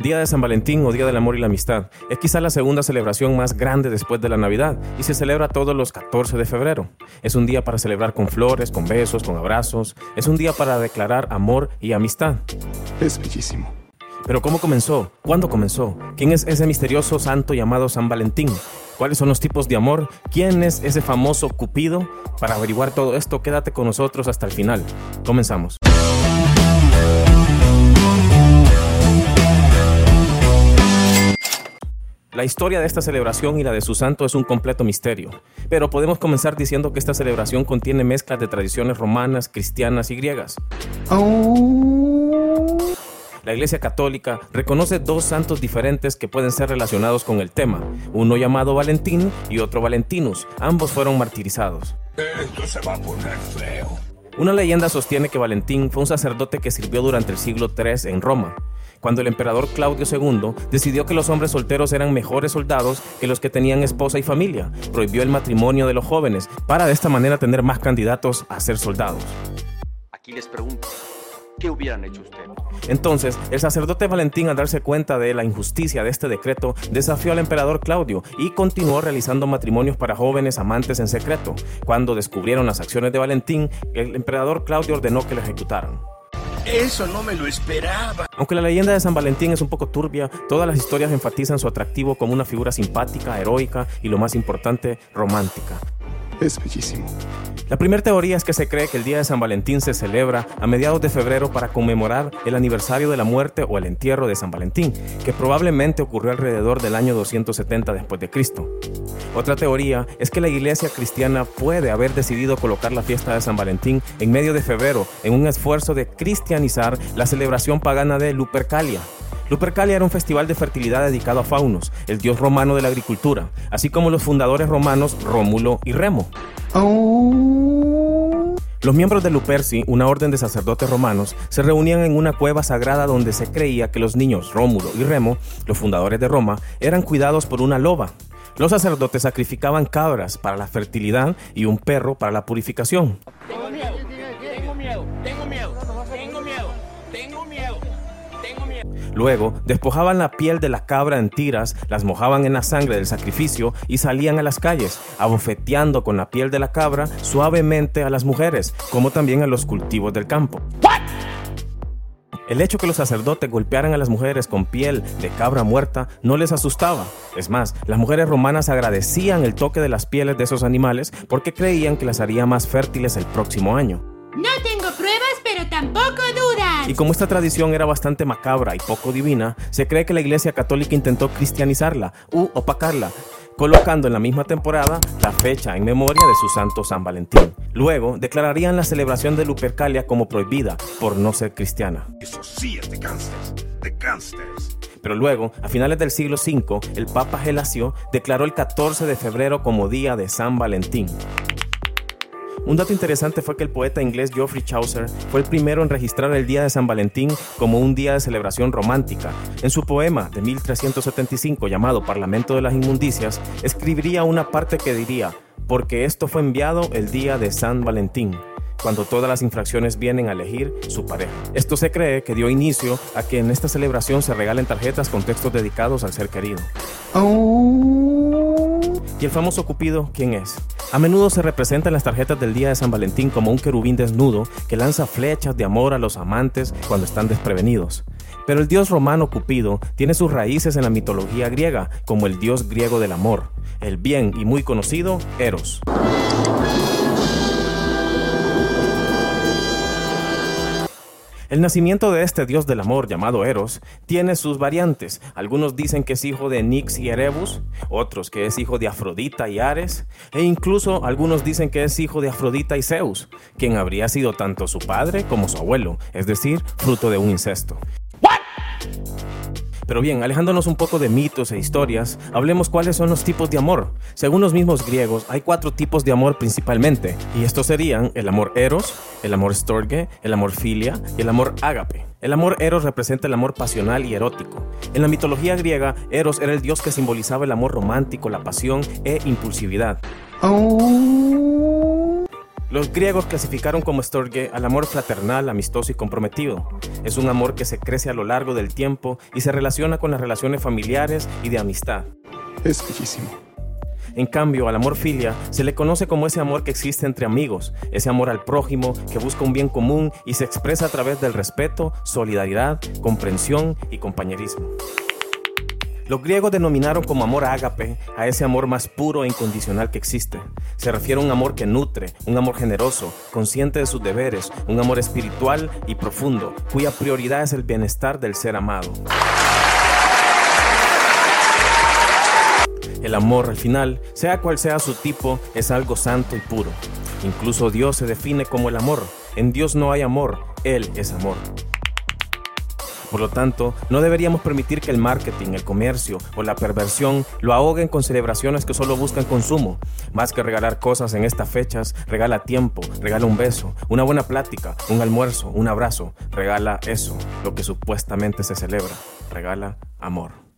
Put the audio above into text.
Día de San Valentín o Día del Amor y la Amistad es quizá la segunda celebración más grande después de la Navidad y se celebra todos los 14 de febrero. Es un día para celebrar con flores, con besos, con abrazos. Es un día para declarar amor y amistad. Es bellísimo. Pero ¿cómo comenzó? ¿Cuándo comenzó? ¿Quién es ese misterioso santo llamado San Valentín? ¿Cuáles son los tipos de amor? ¿Quién es ese famoso Cupido? Para averiguar todo esto, quédate con nosotros hasta el final. Comenzamos. La historia de esta celebración y la de su santo es un completo misterio, pero podemos comenzar diciendo que esta celebración contiene mezclas de tradiciones romanas, cristianas y griegas. La Iglesia Católica reconoce dos santos diferentes que pueden ser relacionados con el tema, uno llamado Valentín y otro Valentinus. Ambos fueron martirizados. Esto se va a poner feo. Una leyenda sostiene que Valentín fue un sacerdote que sirvió durante el siglo III en Roma cuando el emperador Claudio II decidió que los hombres solteros eran mejores soldados que los que tenían esposa y familia. Prohibió el matrimonio de los jóvenes para de esta manera tener más candidatos a ser soldados. Aquí les pregunto, ¿qué hubieran hecho ustedes? Entonces, el sacerdote Valentín, al darse cuenta de la injusticia de este decreto, desafió al emperador Claudio y continuó realizando matrimonios para jóvenes amantes en secreto. Cuando descubrieron las acciones de Valentín, el emperador Claudio ordenó que lo ejecutaran. Eso no me lo esperaba. Aunque la leyenda de San Valentín es un poco turbia, todas las historias enfatizan su atractivo como una figura simpática, heroica y lo más importante, romántica. Es bellísimo. La primera teoría es que se cree que el Día de San Valentín se celebra a mediados de febrero para conmemorar el aniversario de la muerte o el entierro de San Valentín, que probablemente ocurrió alrededor del año 270 después de Cristo. Otra teoría es que la iglesia cristiana puede haber decidido colocar la fiesta de San Valentín en medio de febrero en un esfuerzo de cristianizar la celebración pagana de Lupercalia, Lupercalia era un festival de fertilidad dedicado a Faunos, el dios romano de la agricultura, así como los fundadores romanos Rómulo y Remo. Los miembros de Luperci, una orden de sacerdotes romanos, se reunían en una cueva sagrada donde se creía que los niños Rómulo y Remo, los fundadores de Roma, eran cuidados por una loba. Los sacerdotes sacrificaban cabras para la fertilidad y un perro para la purificación. Luego, despojaban la piel de la cabra en tiras, las mojaban en la sangre del sacrificio y salían a las calles, abofeteando con la piel de la cabra suavemente a las mujeres, como también a los cultivos del campo. El hecho que los sacerdotes golpearan a las mujeres con piel de cabra muerta no les asustaba. Es más, las mujeres romanas agradecían el toque de las pieles de esos animales porque creían que las haría más fértiles el próximo año. No tengo pruebas, pero tampoco dudas. Y como esta tradición era bastante macabra y poco divina, se cree que la Iglesia Católica intentó cristianizarla u opacarla, colocando en la misma temporada la fecha en memoria de su santo San Valentín. Luego declararían la celebración de Lupercalia como prohibida por no ser cristiana. Eso sí es de. De. Pero luego, a finales del siglo V, el Papa Gelasio declaró el 14 de febrero como Día de San Valentín. Un dato interesante fue que el poeta inglés Geoffrey Chaucer fue el primero en registrar el Día de San Valentín como un día de celebración romántica. En su poema de 1375 llamado Parlamento de las Inmundicias, escribiría una parte que diría, porque esto fue enviado el día de San Valentín cuando todas las infracciones vienen a elegir su pareja. Esto se cree que dio inicio a que en esta celebración se regalen tarjetas con textos dedicados al ser querido. ¿Y el famoso Cupido quién es? A menudo se representa en las tarjetas del día de San Valentín como un querubín desnudo que lanza flechas de amor a los amantes cuando están desprevenidos. Pero el dios romano Cupido tiene sus raíces en la mitología griega como el dios griego del amor, el bien y muy conocido Eros. El nacimiento de este dios del amor llamado Eros tiene sus variantes. Algunos dicen que es hijo de Nix y Erebus, otros que es hijo de Afrodita y Ares, e incluso algunos dicen que es hijo de Afrodita y Zeus, quien habría sido tanto su padre como su abuelo, es decir, fruto de un incesto. Pero bien, alejándonos un poco de mitos e historias, hablemos cuáles son los tipos de amor. Según los mismos griegos, hay cuatro tipos de amor principalmente, y estos serían el amor eros, el amor storge, el amor filia y el amor ágape. El amor eros representa el amor pasional y erótico. En la mitología griega, Eros era el dios que simbolizaba el amor romántico, la pasión e impulsividad. Los griegos clasificaron como storge al amor fraternal, amistoso y comprometido. Es un amor que se crece a lo largo del tiempo y se relaciona con las relaciones familiares y de amistad. Es bellísimo. En cambio, al amor filia se le conoce como ese amor que existe entre amigos, ese amor al prójimo que busca un bien común y se expresa a través del respeto, solidaridad, comprensión y compañerismo. Los griegos denominaron como amor ágape a ese amor más puro e incondicional que existe. Se refiere a un amor que nutre, un amor generoso, consciente de sus deberes, un amor espiritual y profundo, cuya prioridad es el bienestar del ser amado. El amor, al final, sea cual sea su tipo, es algo santo y puro. Incluso Dios se define como el amor. En Dios no hay amor, Él es amor. Por lo tanto, no deberíamos permitir que el marketing, el comercio o la perversión lo ahoguen con celebraciones que solo buscan consumo. Más que regalar cosas en estas fechas, regala tiempo, regala un beso, una buena plática, un almuerzo, un abrazo. Regala eso, lo que supuestamente se celebra. Regala amor.